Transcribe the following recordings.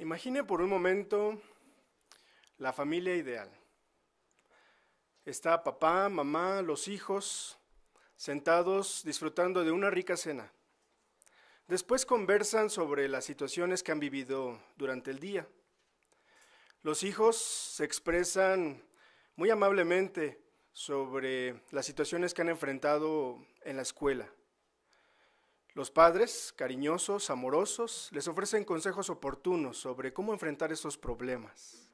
Imagine por un momento la familia ideal. Está papá, mamá, los hijos, sentados disfrutando de una rica cena. Después conversan sobre las situaciones que han vivido durante el día. Los hijos se expresan muy amablemente sobre las situaciones que han enfrentado en la escuela. Los padres, cariñosos, amorosos, les ofrecen consejos oportunos sobre cómo enfrentar estos problemas.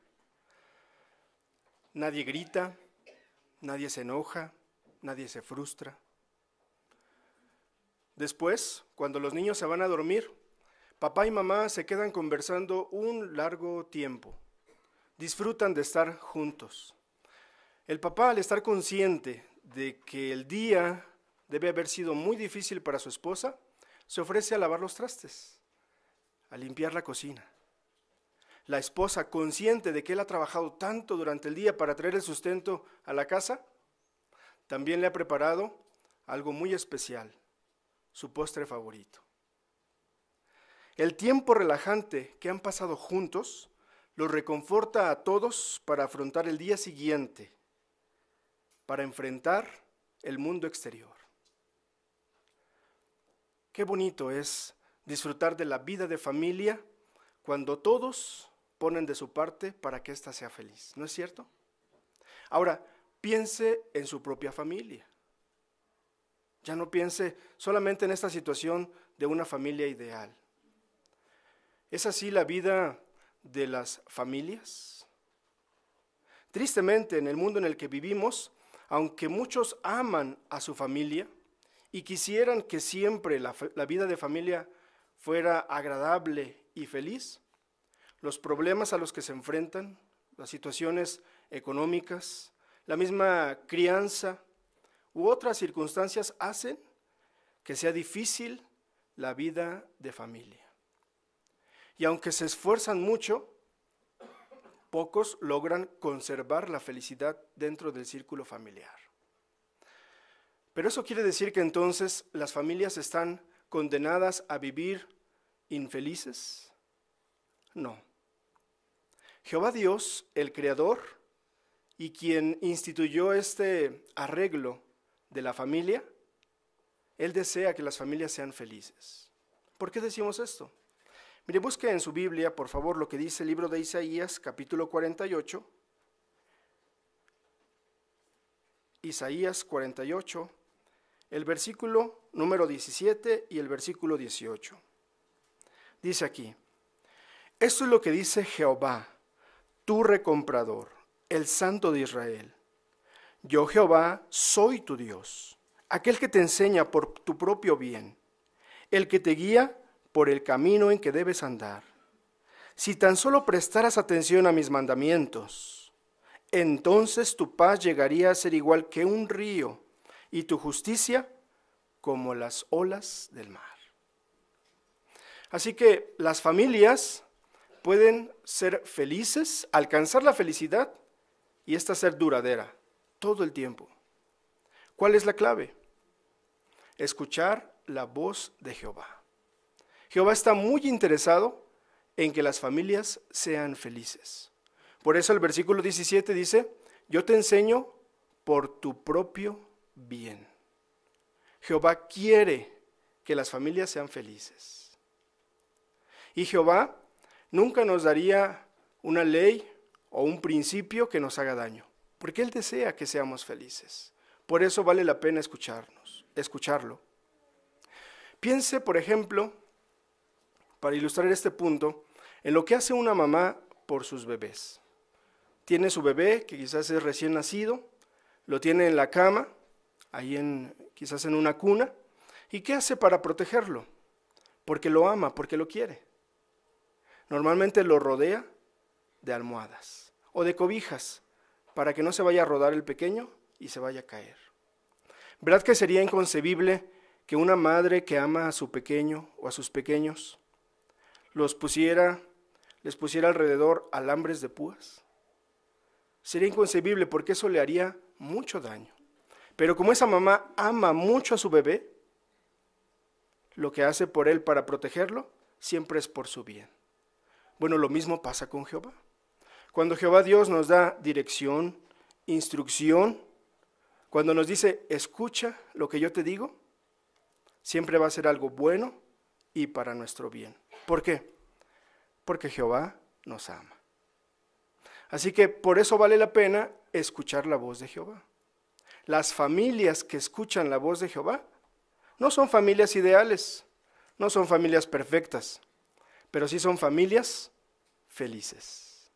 Nadie grita, nadie se enoja, nadie se frustra. Después, cuando los niños se van a dormir, papá y mamá se quedan conversando un largo tiempo. Disfrutan de estar juntos. El papá, al estar consciente de que el día debe haber sido muy difícil para su esposa, se ofrece a lavar los trastes, a limpiar la cocina. La esposa, consciente de que él ha trabajado tanto durante el día para traer el sustento a la casa, también le ha preparado algo muy especial, su postre favorito. El tiempo relajante que han pasado juntos los reconforta a todos para afrontar el día siguiente, para enfrentar el mundo exterior. Qué bonito es disfrutar de la vida de familia cuando todos ponen de su parte para que ésta sea feliz, ¿no es cierto? Ahora, piense en su propia familia. Ya no piense solamente en esta situación de una familia ideal. ¿Es así la vida de las familias? Tristemente, en el mundo en el que vivimos, aunque muchos aman a su familia, y quisieran que siempre la, vida de familia fuera agradable y feliz, los problemas a los que se enfrentan, las situaciones económicas, la misma crianza u otras circunstancias hacen que sea difícil la vida de familia. Y aunque se esfuerzan mucho, pocos logran conservar la felicidad dentro del círculo familiar. Pero eso quiere decir que entonces las familias están condenadas a vivir infelices? No. Jehová Dios, el Creador, y quien instituyó este arreglo de la familia, Él desea que las familias sean felices. ¿Por qué decimos esto? Mire, busque en su Biblia, por favor, lo que dice el libro de Isaías, capítulo 48. Isaías 48, el versículo número 17 y el versículo 18. Dice aquí, esto es lo que dice Jehová, tu recomprador, el Santo de Israel. Yo Jehová soy tu Dios, aquel que te enseña por tu propio bien, el que te guía por el camino en que debes andar. Si tan solo prestaras atención a mis mandamientos, entonces tu paz llegaría a ser igual que un río y tu justicia como las olas del mar. Así que las familias pueden ser felices, alcanzar la felicidad y esta ser duradera todo el tiempo. ¿Cuál es la clave? Escuchar la voz de Jehová. Jehová está muy interesado en que las familias sean felices. Por eso el versículo 17 dice, yo te enseño por tu propio bien. Jehová quiere que las familias sean felices. Y Jehová nunca nos daría una ley o un principio que nos haga daño, porque Él desea que seamos felices. Por eso vale la pena escucharnos, escucharlo. Piense, por ejemplo, para ilustrar este punto, en lo que hace una mamá por sus bebés. Tiene su bebé, que quizás es recién nacido, lo tiene en la cama, ahí en, quizás en una cuna. ¿Y qué hace para protegerlo? Porque lo ama, porque lo quiere. Normalmente lo rodea de almohadas o de cobijas para que no se vaya a rodar el pequeño y se vaya a caer. ¿Verdad que sería inconcebible que una madre que ama a su pequeño o a sus pequeños los pusiera, les pusiera alrededor alambres de púas? Sería inconcebible porque eso le haría mucho daño. Pero como esa mamá ama mucho a su bebé, lo que hace por él para protegerlo siempre es por su bien. Bueno, lo mismo pasa con Jehová. Cuando Jehová Dios nos da dirección, instrucción, cuando nos dice, escucha lo que yo te digo, siempre va a ser algo bueno y para nuestro bien. ¿Por qué? Porque Jehová nos ama. Así que por eso vale la pena escuchar la voz de Jehová. Las familias que escuchan la voz de Jehová no son familias ideales, no son familias perfectas, pero sí son familias felices.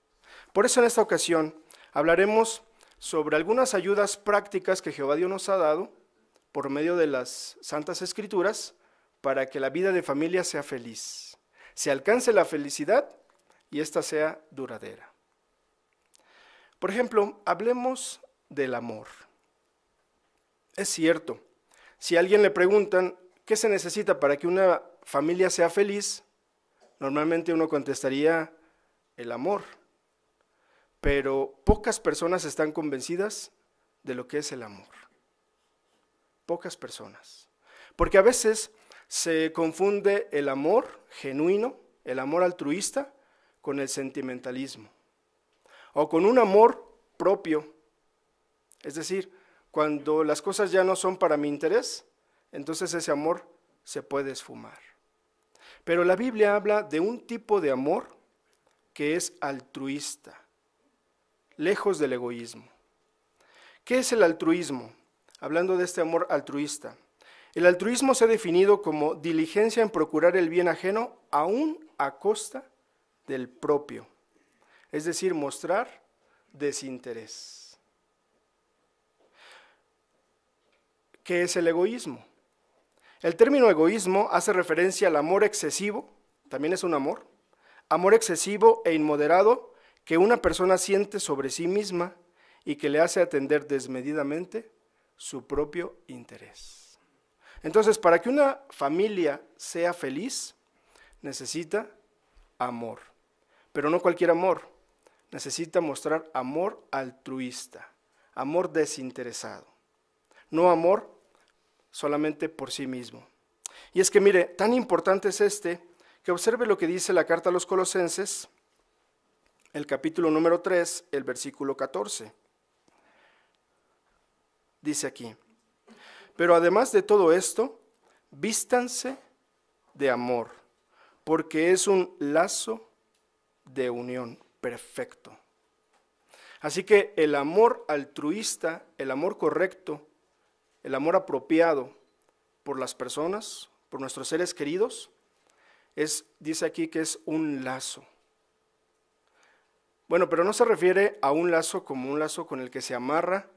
Por eso en esta ocasión hablaremos sobre algunas ayudas prácticas que Jehová Dios nos ha dado por medio de las Santas Escrituras para que la vida de familia sea feliz, se alcance la felicidad y ésta sea duradera. Por ejemplo, hablemos del amor. Es cierto, si alguien le preguntan qué se necesita para que una familia sea feliz, normalmente uno contestaría el amor pero pocas personas están convencidas de lo que es el amor. Pocas personas. Porque a veces se confunde el amor genuino, el amor altruista, con el sentimentalismo. O con un amor propio. Es decir, cuando las cosas ya no son para mi interés, entonces ese amor se puede esfumar. Pero la Biblia habla de un tipo de amor que es altruista lejos del egoísmo. ¿Qué es el altruismo? Hablando de este amor altruista. El altruismo se ha definido como diligencia en procurar el bien ajeno aún a costa del propio, es decir, mostrar desinterés. ¿Qué es el egoísmo? El término egoísmo hace referencia al amor excesivo, también es un amor, amor excesivo e inmoderado que una persona siente sobre sí misma y que le hace atender desmedidamente su propio interés. Entonces, para que una familia sea feliz, necesita amor, pero no cualquier amor, necesita mostrar amor altruista, amor desinteresado, no amor solamente por sí mismo. Y es que mire, tan importante es este que observe lo que dice la carta a los colosenses, el capítulo número 3, el versículo 14. Dice aquí, pero además de todo esto, vístanse de amor, porque es un lazo de unión perfecto. Así que el amor altruista, el amor correcto, el amor apropiado por las personas, por nuestros seres queridos, es, dice aquí que es un lazo. Bueno, pero no se refiere a un lazo como un lazo con el que se amarra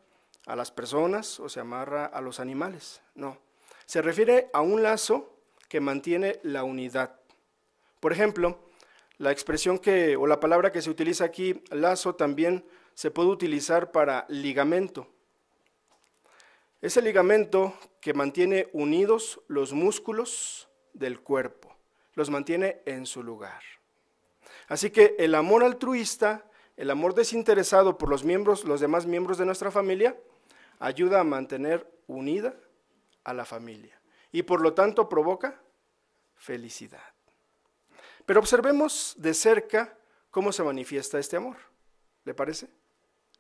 a las personas o se amarra a los animales, no. Se refiere a un lazo que mantiene la unidad. Por ejemplo, la expresión que o la palabra que se utiliza aquí, lazo, también se puede utilizar para ligamento. Es el ligamento que mantiene unidos los músculos del cuerpo, los mantiene en su lugar. Así que el amor altruista, el amor desinteresado por los miembros, los demás miembros de nuestra familia, ayuda a mantener unida a la familia y por lo tanto provoca felicidad. Pero observemos de cerca cómo se manifiesta este amor. ¿Le parece?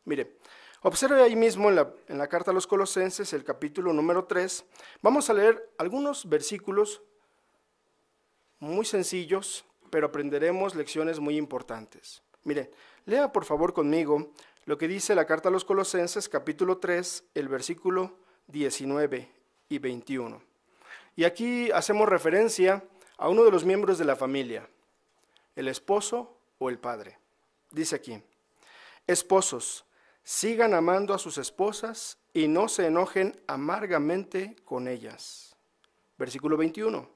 Mire, observe ahí mismo en la, carta a los colosenses, el capítulo número 3, vamos a leer algunos versículos muy sencillos pero aprenderemos lecciones muy importantes. Mire, lea por favor conmigo lo que dice la carta a los Colosenses capítulo 3, el versículo 19 y 21. Y aquí hacemos referencia a uno de los miembros de la familia, el esposo o el padre. Dice aquí, esposos, sigan amando a sus esposas y no se enojen amargamente con ellas. Versículo 21.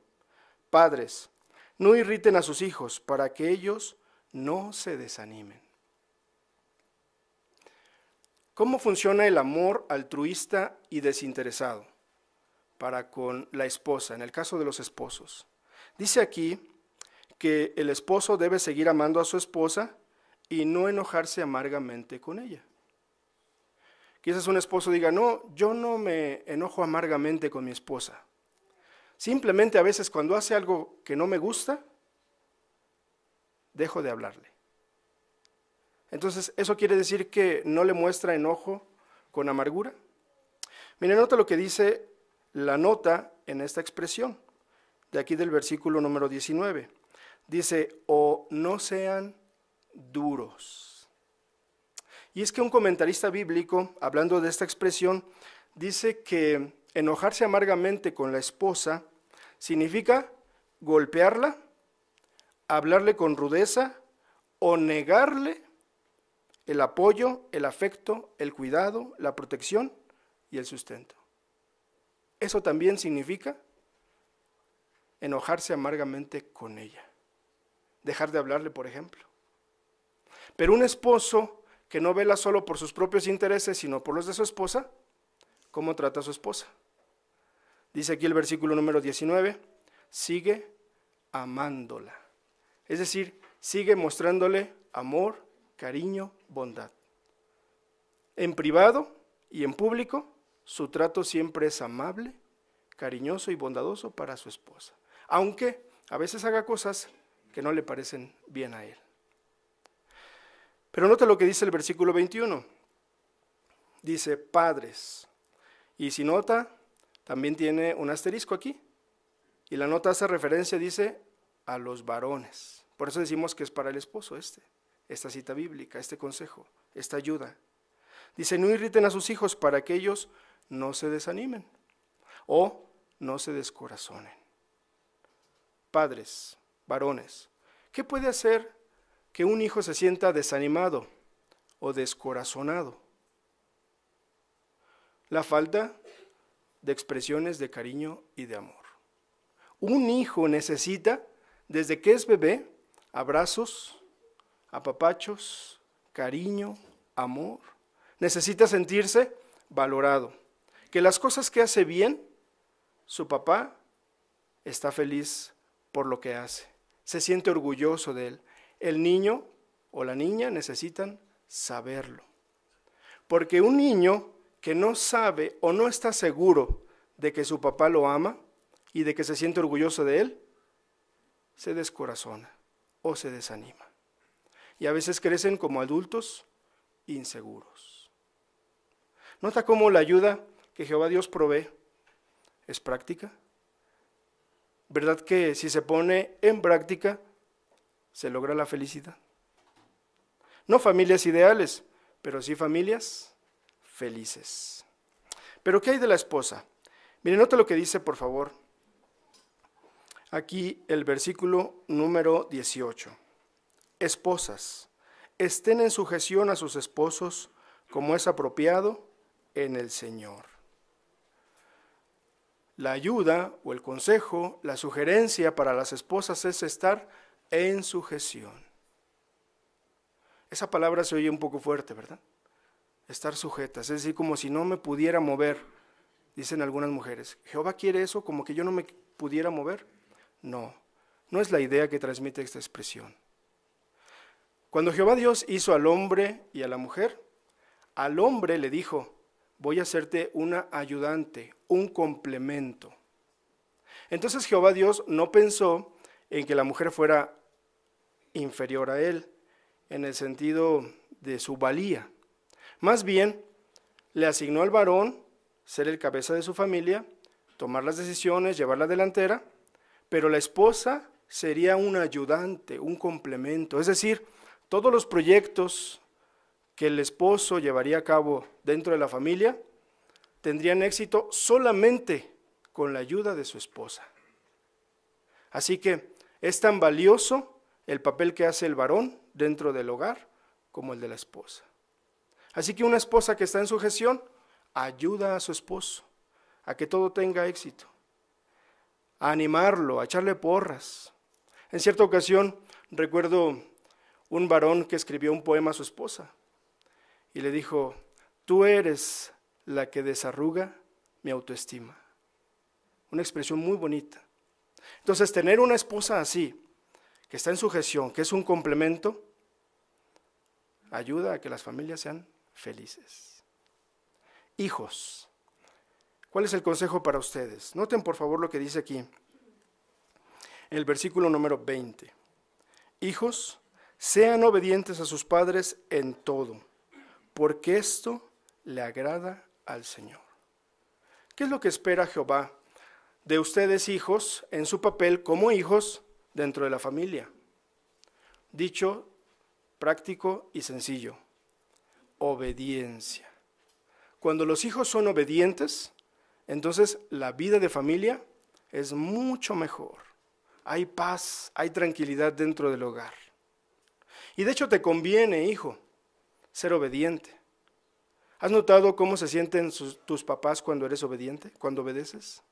Padres, no irriten a sus hijos para que ellos no se desanimen. ¿Cómo funciona el amor altruista y desinteresado para con la esposa, en el caso de los esposos? Dice aquí que el esposo debe seguir amando a su esposa y no enojarse amargamente con ella. Quizás un esposo diga, no, yo no me enojo amargamente con mi esposa. Simplemente a veces cuando hace algo que no me gusta, dejo de hablarle. Entonces, ¿eso quiere decir que no le muestra enojo con amargura? Mire, nota lo que dice la nota en esta expresión, de aquí del versículo número 19. Dice, o no sean duros. Y es que un comentarista bíblico, hablando de esta expresión, dice que enojarse amargamente con la esposa significa golpearla, hablarle con rudeza o negarle el apoyo, el afecto, el cuidado, la protección y el sustento. Eso también significa enojarse amargamente con ella, dejar de hablarle, por ejemplo. Pero un esposo que no vela solo por sus propios intereses, sino por los de su esposa, ¿cómo trata a su esposa? Dice aquí el versículo número 19, sigue amándola. Es decir, sigue mostrándole amor, cariño, bondad. En privado y en público, su trato siempre es amable, cariñoso y bondadoso para su esposa, aunque a veces haga cosas que no le parecen bien a él. Pero nota lo que dice el versículo 21. Dice, padres. Y si nota, también tiene un asterisco aquí. Y la nota hace referencia, dice, a los varones. Por eso decimos que es para el esposo este esta cita bíblica, este consejo, esta ayuda. Dice, no irriten a sus hijos para que ellos no se desanimen o no se descorazonen. Padres, varones, ¿qué puede hacer que un hijo se sienta desanimado o descorazonado? La falta de expresiones de cariño y de amor. Un hijo necesita, desde que es bebé, abrazos, apapachos, cariño, amor. Necesita sentirse valorado. Que las cosas que hace bien, su papá está feliz por lo que hace. Se siente orgulloso de él. El niño o la niña necesitan saberlo. Porque un niño que no sabe o no está seguro de que su papá lo ama y de que se siente orgulloso de él, se descorazona o se desanima y a veces crecen como adultos inseguros. Nota cómo la ayuda que Jehová Dios provee es práctica. ¿Verdad que si se pone en práctica se logra la felicidad? No familias ideales, pero sí familias felices. Pero ¿qué hay de la esposa? Miren, nota lo que dice, por favor, aquí el versículo número 18. Esposas, estén en sujeción a sus esposos como es apropiado en el Señor. La ayuda o el consejo, la sugerencia para las esposas es estar en sujeción. Esa palabra se oye un poco fuerte, ¿verdad? Estar sujetas, es decir, como si no me pudiera mover, dicen algunas mujeres. ¿Jehová quiere eso como que yo no me pudiera mover? No, no es la idea que transmite esta expresión. Cuando Jehová Dios hizo al hombre y a la mujer, al hombre le dijo, voy a hacerte una ayudante, un complemento. Entonces Jehová Dios no pensó en que la mujer fuera inferior a él, en el sentido de su valía. Más bien, le asignó al varón ser el cabeza de su familia, tomar las decisiones, llevar la delantera, pero la esposa sería un ayudante, un complemento, es decir, todos los proyectos que el esposo llevaría a cabo dentro de la familia tendrían éxito solamente con la ayuda de su esposa. Así que es tan valioso el papel que hace el varón dentro del hogar como el de la esposa. Así que una esposa que está en sujeción ayuda a su esposo a que todo tenga éxito, a animarlo, a echarle porras. En cierta ocasión recuerdo un varón que escribió un poema a su esposa y le dijo, tú eres la que desarruga mi autoestima. Una expresión muy bonita. Entonces, tener una esposa así, que está en sujeción, que es un complemento, ayuda a que las familias sean felices. Hijos, ¿cuál es el consejo para ustedes? Noten por favor lo que dice aquí, el versículo número 20. Hijos, sean obedientes a sus padres en todo, porque esto le agrada al Señor. ¿Qué es lo que espera Jehová de ustedes hijos en su papel como hijos dentro de la familia? Dicho práctico y sencillo, obediencia. Cuando los hijos son obedientes, entonces la vida de familia es mucho mejor. Hay paz, hay tranquilidad dentro del hogar. Y de hecho te conviene, hijo, ser obediente. ¿Has notado cómo se sienten tus papás cuando eres obediente, cuando obedeces?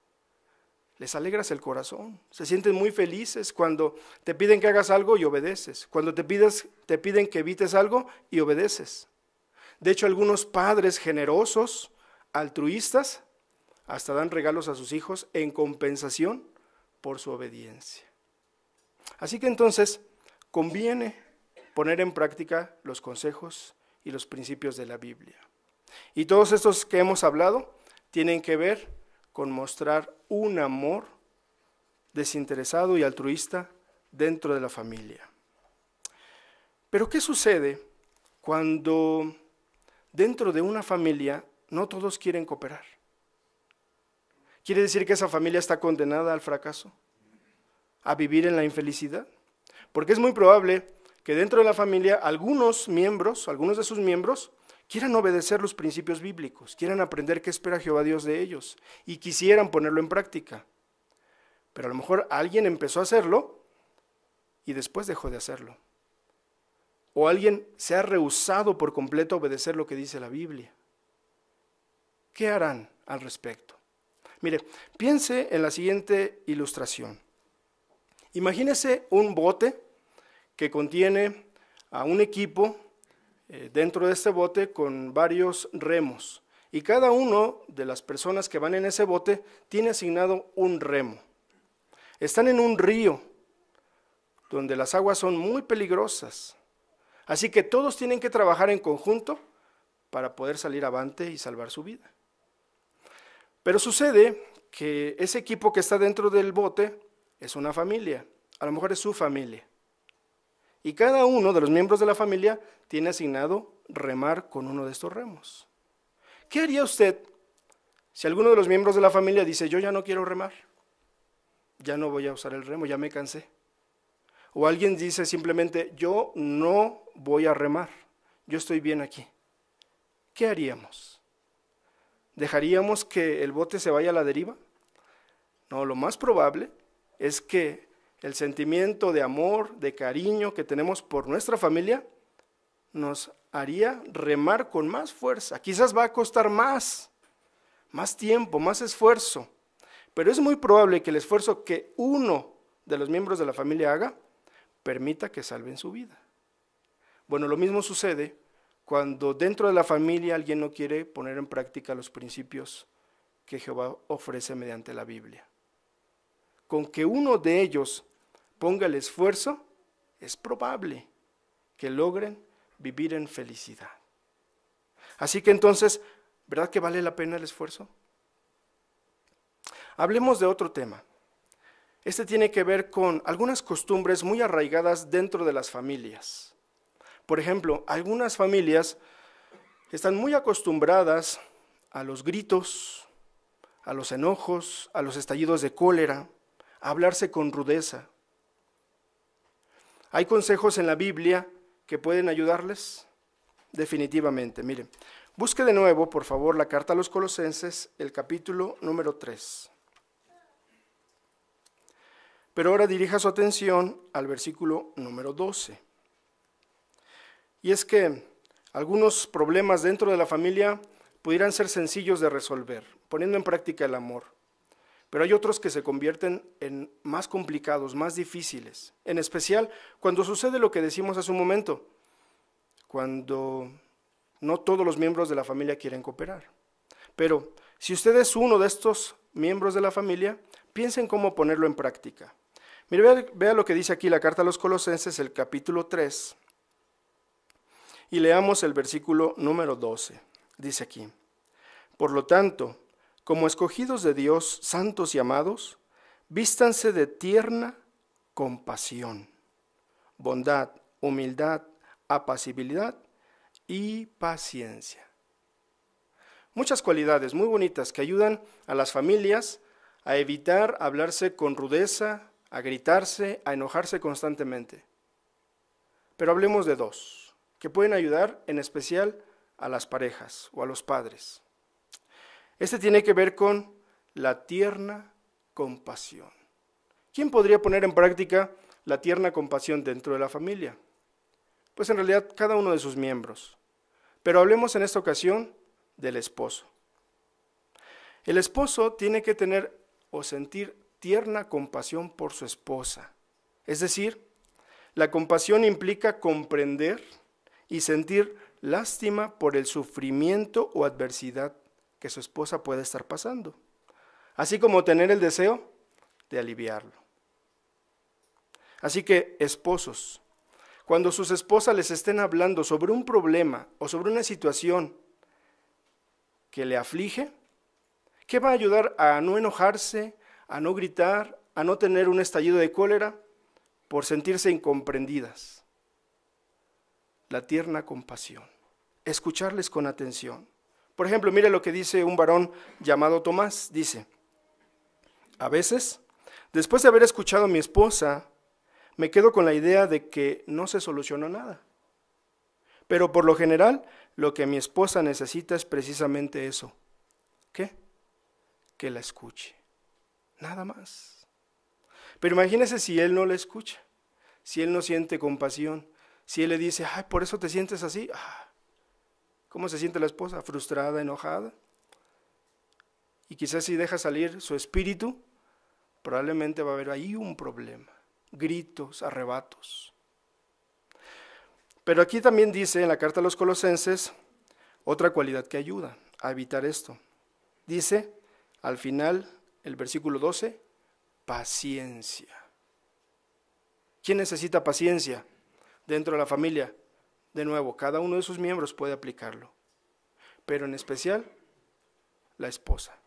Les alegras el corazón. Se sienten muy felices cuando te piden que hagas algo y obedeces. Cuando te, pides, te piden que evites algo y obedeces. De hecho, algunos padres generosos, altruistas, hasta dan regalos a sus hijos en compensación por su obediencia. Así que entonces conviene poner en práctica los consejos y los principios de la Biblia. Y todos estos que hemos hablado tienen que ver con mostrar un amor desinteresado y altruista dentro de la familia. Pero ¿qué sucede cuando dentro de una familia no todos quieren cooperar? ¿Quiere decir que esa familia está condenada al fracaso? ¿A vivir en la infelicidad? Porque es muy probable que dentro de la familia algunos miembros, algunos de sus miembros, quieran obedecer los principios bíblicos, quieran aprender qué espera Jehová Dios de ellos y quisieran ponerlo en práctica. Pero a lo mejor alguien empezó a hacerlo y después dejó de hacerlo. O alguien se ha rehusado por completo a obedecer lo que dice la Biblia. ¿Qué harán al respecto? Mire, piense en la siguiente ilustración. Imagínese un bote que contiene a un equipo eh, dentro de este bote con varios remos. Y cada uno de las personas que van en ese bote tiene asignado un remo. Están en un río donde las aguas son muy peligrosas. Así que todos tienen que trabajar en conjunto para poder salir avante y salvar su vida. Pero sucede que ese equipo que está dentro del bote es una familia, a lo mejor es su familia. Y cada uno de los miembros de la familia tiene asignado remar con uno de estos remos. ¿Qué haría usted si alguno de los miembros de la familia dice, yo ya no quiero remar, ya no voy a usar el remo, ya me cansé? O alguien dice simplemente, yo no voy a remar, yo estoy bien aquí. ¿Qué haríamos? ¿Dejaríamos que el bote se vaya a la deriva? No, lo más probable es que el sentimiento de amor, de cariño que tenemos por nuestra familia, nos haría remar con más fuerza. Quizás va a costar más, más tiempo, más esfuerzo, pero es muy probable que el esfuerzo que uno de los miembros de la familia haga permita que salven su vida. Bueno, lo mismo sucede cuando dentro de la familia alguien no quiere poner en práctica los principios que Jehová ofrece mediante la Biblia. Con que uno de ellos ponga el esfuerzo, es probable que logren vivir en felicidad. Así que entonces, ¿verdad que vale la pena el esfuerzo? Hablemos de otro tema. Este tiene que ver con algunas costumbres muy arraigadas dentro de las familias. Por ejemplo, algunas familias están muy acostumbradas a los gritos, a los enojos, a los estallidos de cólera, a hablarse con rudeza. ¿Hay consejos en la Biblia que pueden ayudarles? Definitivamente. Miren, busque de nuevo, por favor, la carta a los Colosenses, el capítulo número 3. Pero ahora dirija su atención al versículo número 12. Y es que algunos problemas dentro de la familia pudieran ser sencillos de resolver, poniendo en práctica el amor. Pero hay otros que se convierten en más complicados, más difíciles, en especial cuando sucede lo que decimos hace un momento, cuando no todos los miembros de la familia quieren cooperar. Pero si usted es uno de estos miembros de la familia, piensen cómo ponerlo en práctica. Mire, vea, lo que dice aquí la carta a los Colosenses, el capítulo 3, y leamos el versículo número 12. Dice aquí, por lo tanto, como escogidos de Dios, santos y amados, vístanse de tierna compasión, bondad, humildad, apacibilidad y paciencia. Muchas cualidades muy bonitas que ayudan a las familias a evitar hablarse con rudeza, a gritarse, a enojarse constantemente. Pero hablemos de dos, que pueden ayudar en especial a las parejas o a los padres. Este tiene que ver con la tierna compasión. ¿Quién podría poner en práctica la tierna compasión dentro de la familia? Pues en realidad cada uno de sus miembros. Pero hablemos en esta ocasión del esposo. El esposo tiene que tener o sentir tierna compasión por su esposa. Es decir, la compasión implica comprender y sentir lástima por el sufrimiento o adversidad que su esposa puede estar pasando, así como tener el deseo de aliviarlo. Así que, esposos, cuando sus esposas les estén hablando sobre un problema o sobre una situación que le aflige, ¿qué va a ayudar a no enojarse, a no gritar, a no tener un estallido de cólera por sentirse incomprendidas? La tierna compasión, escucharles con atención. Por ejemplo, mire lo que dice un varón llamado Tomás. Dice, a veces, después de haber escuchado a mi esposa, me quedo con la idea de que no se solucionó nada. Pero por lo general, lo que mi esposa necesita es precisamente eso. ¿Qué? Que la escuche. Nada más. Pero imagínese si él no la escucha, si él no siente compasión, si él le dice, ay, por eso te sientes así. Ah, ¿Cómo se siente la esposa? Frustrada, enojada. Y quizás si deja salir su espíritu, probablemente va a haber ahí un problema gritos, arrebatos. Pero aquí también dice en la carta a los colosenses otra cualidad que ayuda a evitar esto. Dice al final, el versículo 12, paciencia. ¿Quién necesita paciencia dentro de la familia? De nuevo, cada uno de sus miembros puede aplicarlo, pero en especial la esposa.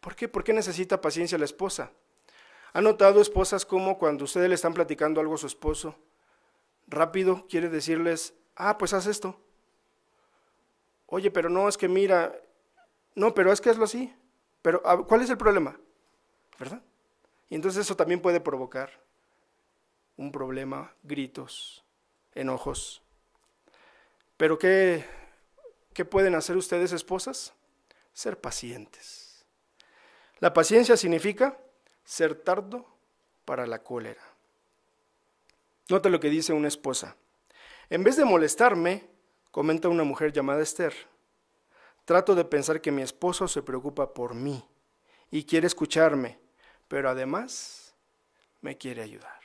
¿Por qué? ¿Por qué necesita paciencia la esposa? ¿Ha notado, esposas, cómo cuando ustedes le están platicando algo a su esposo, rápido quiere decirles, ah, pues haz esto? Oye, pero no, es que mira, no, pero es que hazlo así. Pero, ah, ¿cuál es el problema? ¿Verdad? Y entonces eso también puede provocar un problema, gritos, enojos. Pero ¿qué, qué pueden hacer ustedes, esposas? Ser pacientes. La paciencia significa ser tardo para la cólera. Nota lo que dice una esposa. En vez de molestarme, comenta una mujer llamada Esther, trato de pensar que mi esposo se preocupa por mí y quiere escucharme, pero además me quiere ayudar.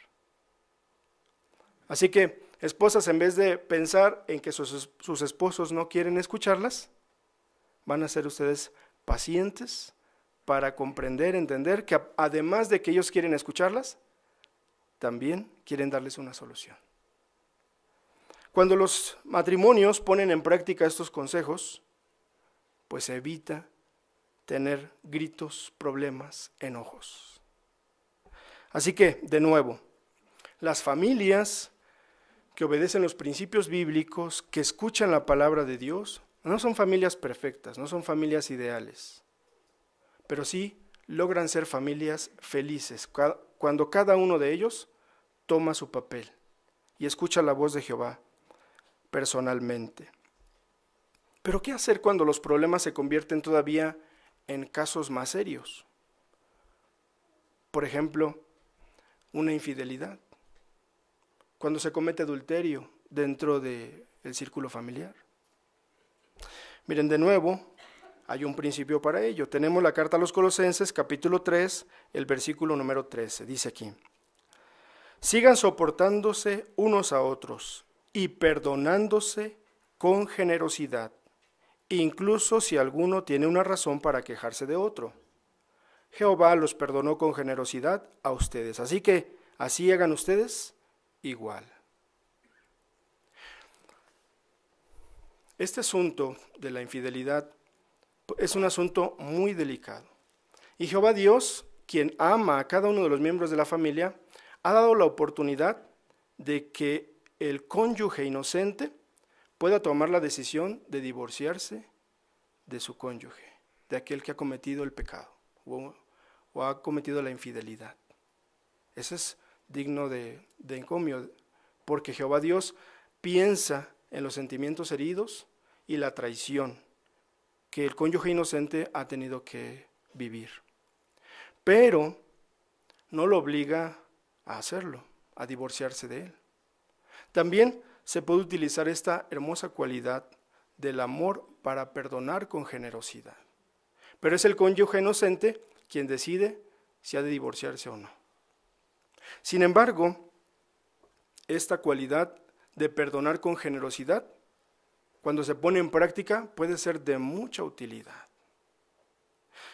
Así que, esposas, en vez de pensar en que sus, sus esposos no quieren escucharlas, van a ser ustedes pacientes para comprender, entender que además de que ellos quieren escucharlas, también quieren darles una solución. Cuando los matrimonios ponen en práctica estos consejos, pues evita tener gritos, problemas, enojos. Así que, de nuevo, las familias que obedecen los principios bíblicos, que escuchan la palabra de Dios, no son familias perfectas, no son familias ideales pero sí logran ser familias felices cuando cada uno de ellos toma su papel y escucha la voz de Jehová personalmente. Pero ¿qué hacer cuando los problemas se convierten todavía en casos más serios? Por ejemplo, una infidelidad, cuando se comete adulterio dentro del círculo familiar. Miren, de nuevo, hay un principio para ello. Tenemos la carta a los Colosenses, capítulo 3, el versículo número 13. Dice aquí, sigan soportándose unos a otros y perdonándose con generosidad, incluso si alguno tiene una razón para quejarse de otro. Jehová los perdonó con generosidad a ustedes. Así que así hagan ustedes igual. Este asunto de la infidelidad es un asunto muy delicado. Y Jehová Dios, quien ama a cada uno de los miembros de la familia, ha dado la oportunidad de que el cónyuge inocente pueda tomar la decisión de divorciarse de su cónyuge, de aquel que ha cometido el pecado o, ha cometido la infidelidad. Ese es digno de, de encomio, porque Jehová Dios piensa en los sentimientos heridos y la traición que el cónyuge inocente ha tenido que vivir. Pero no lo obliga a hacerlo, a divorciarse de él. También se puede utilizar esta hermosa cualidad del amor para perdonar con generosidad. Pero es el cónyuge inocente quien decide si ha de divorciarse o no. Sin embargo, esta cualidad de perdonar con generosidad, cuando se pone en práctica, puede ser de mucha utilidad.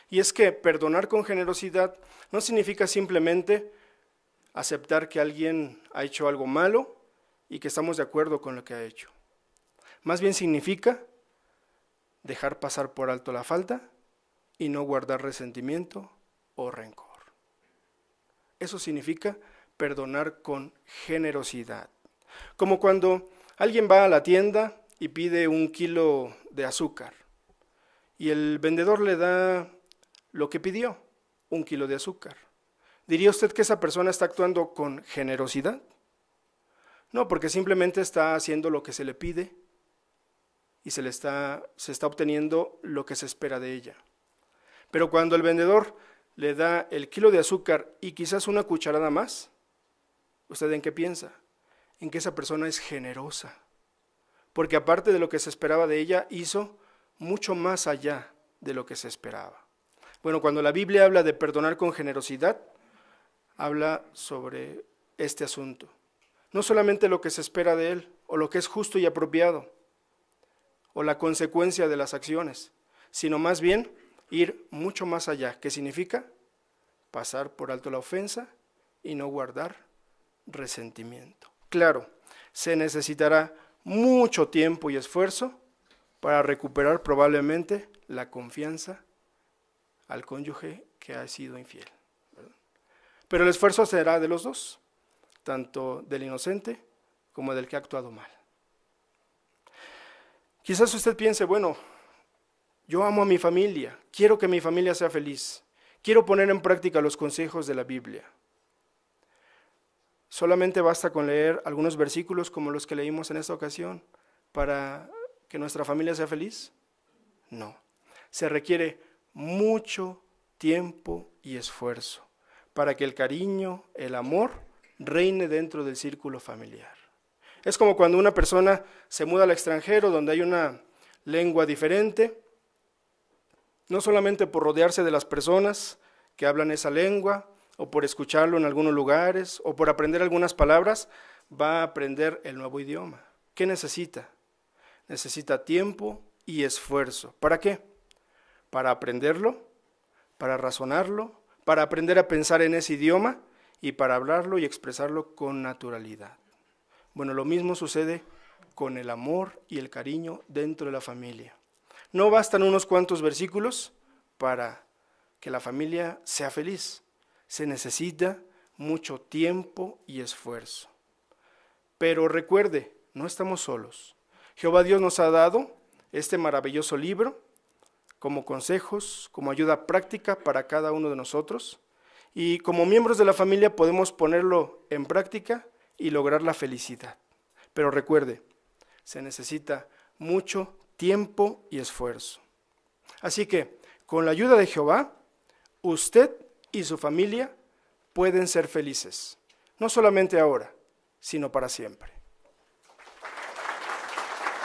Y es que perdonar con generosidad no significa simplemente aceptar que alguien ha hecho algo malo y que estamos de acuerdo con lo que ha hecho. Más bien significa dejar pasar por alto la falta y no guardar resentimiento o rencor. Eso significa perdonar con generosidad. Como cuando alguien va a la tienda y pide un kilo de azúcar y el vendedor le da lo que pidió, un kilo de azúcar. ¿Diría usted que esa persona está actuando con generosidad? No, porque simplemente está haciendo lo que se le pide y se le está, está obteniendo lo que se espera de ella. Pero cuando el vendedor le da el kilo de azúcar y quizás una cucharada más, ¿usted en qué piensa? En que esa persona es generosa. Porque aparte de lo que se esperaba de ella, hizo mucho más allá de lo que se esperaba. Bueno, cuando la Biblia habla de perdonar con generosidad, habla sobre este asunto. No solamente lo que se espera de él, o lo que es justo y apropiado, o la consecuencia de las acciones, sino más bien ir mucho más allá. ¿Qué significa? Pasar por alto la ofensa y no guardar resentimiento. Claro, se necesitará mucho tiempo y esfuerzo para recuperar probablemente la confianza al cónyuge que ha sido infiel. Pero el esfuerzo será de los dos, tanto del inocente como del que ha actuado mal. Quizás usted piense, bueno, yo amo a mi familia, quiero que mi familia sea feliz, quiero poner en práctica los consejos de la Biblia. Solamente basta con leer algunos versículos como los que leímos en esta ocasión para que nuestra familia sea feliz. No, se requiere mucho tiempo y esfuerzo para que el cariño, el amor, reine dentro del círculo familiar. Es como cuando una persona se muda al extranjero donde hay una lengua diferente, no solamente por rodearse de las personas que hablan esa lengua, o por escucharlo en algunos lugares, o por aprender algunas palabras, va a aprender el nuevo idioma. ¿Qué necesita? Necesita tiempo y esfuerzo. ¿Para qué? Para aprenderlo, para razonarlo, para aprender a pensar en ese idioma y para hablarlo y expresarlo con naturalidad. Bueno, lo mismo sucede con el amor y el cariño dentro de la familia. No bastan unos cuantos versículos para que la familia sea feliz. Se necesita mucho tiempo y esfuerzo. Pero recuerde, no estamos solos. Jehová Dios nos ha dado este maravilloso libro como consejos, como ayuda práctica para cada uno de nosotros. Y como miembros de la familia podemos ponerlo en práctica y lograr la felicidad. Pero recuerde, se necesita mucho tiempo y esfuerzo. Así que, con la ayuda de Jehová, usted y su familia pueden ser felices, no solamente ahora, sino para siempre.